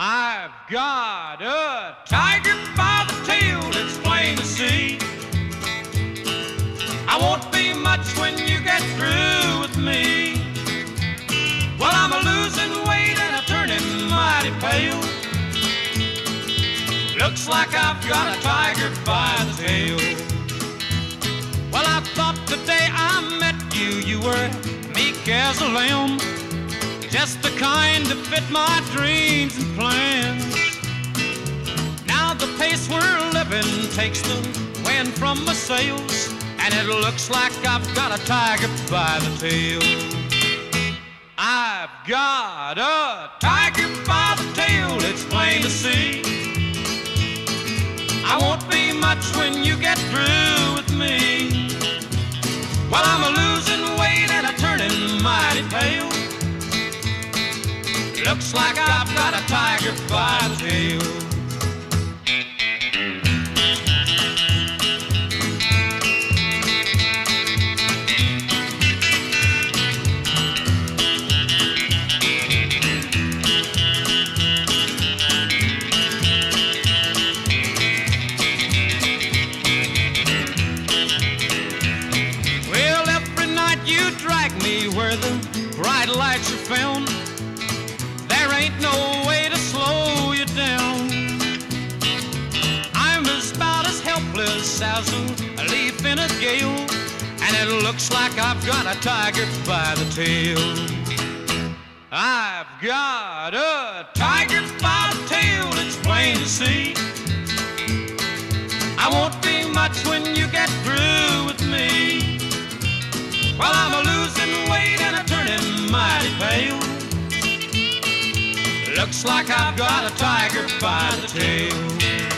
I've got a tiger by the tail, it's plain to see. I won't be much when you get through with me. Well, I'm a losing weight and a turning mighty pale. Looks like I've got a tiger by the tail. Well, I thought the day I met you, you were meek as a lamb. Just the kind to fit my dreams and plans. Now the pace we're living takes the wind from my sails, and it looks like I've got a tiger by the tail. I've got a tiger by the tail, it's plain to see. I won't be much when you get Looks like I've got a tiger by the tail. Got a tiger by the tail. I've got a tiger by the tail, it's plain to see. I won't be much when you get through with me. Well, I'm a losing weight and a turning mighty pale. Looks like I've got a tiger by the tail.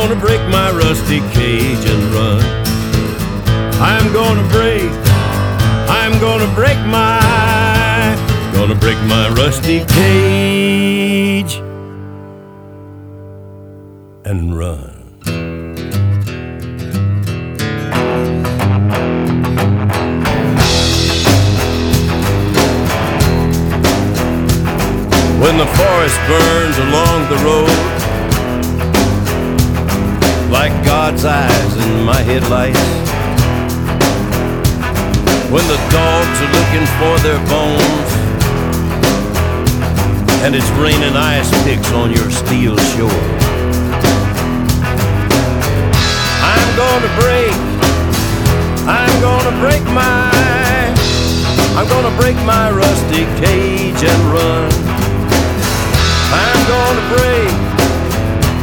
gonna break my rusty cage and run. I'm gonna break, I'm gonna break my Gonna break my rusty cage and run. When the forest burns along the road like God's eyes in my headlights. When the dogs are looking for their bones and it's raining ice picks on your steel shore. I'm gonna break, I'm gonna break my, I'm gonna break my rusty cage and run. I'm gonna break,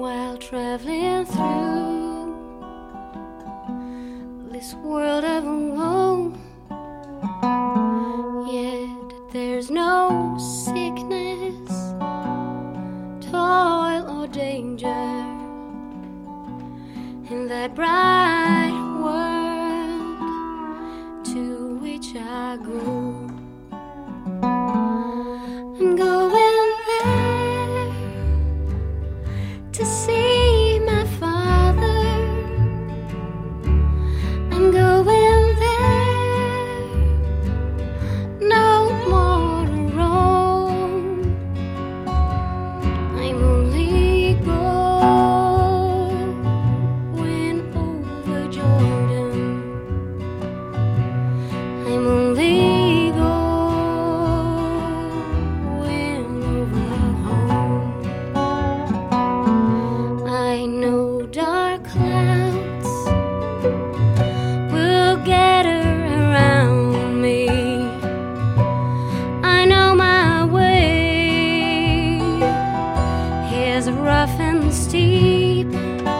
while traveling through this world of woe. Yet there's no sickness, toil, or danger in that bright. deep.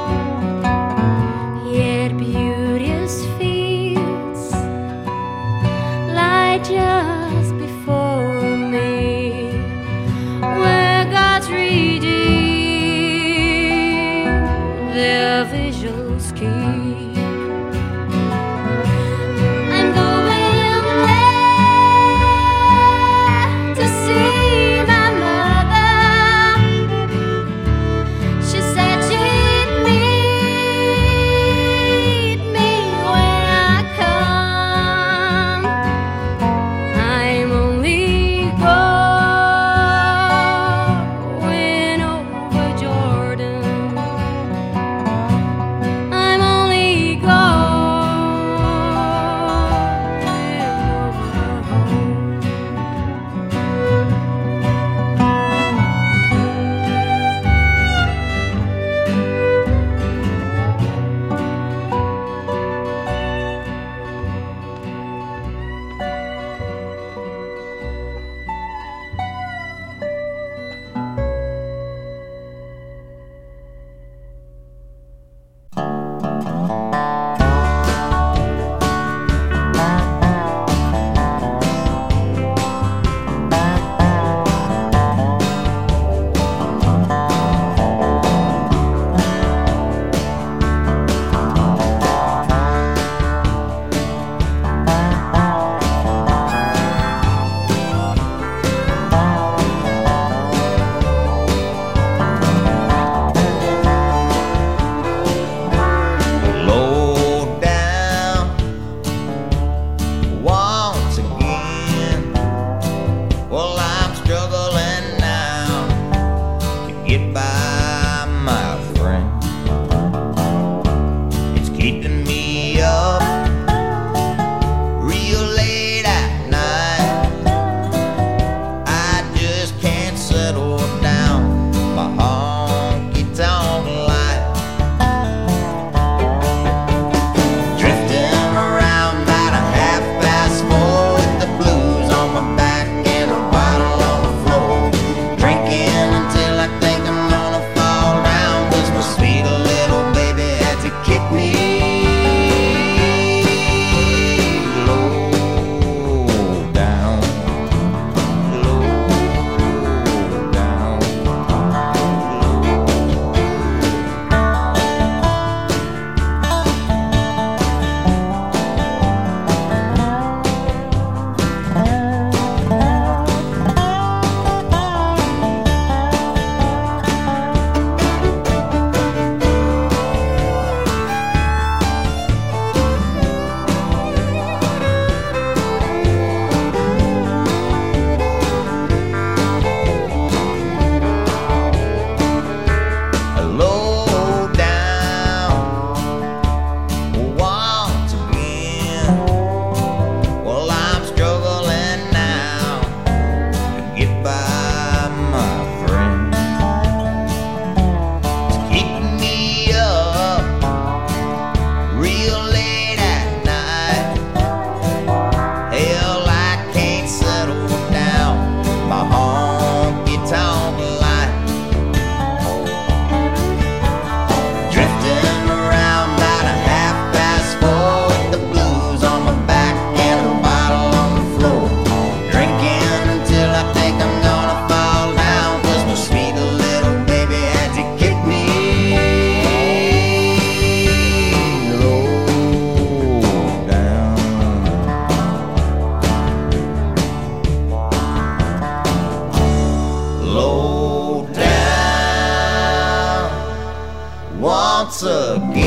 Once again.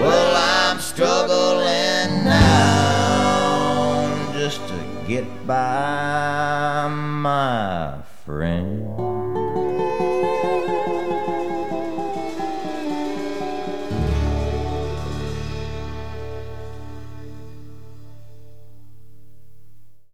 Well, I'm struggling now just to get by, my.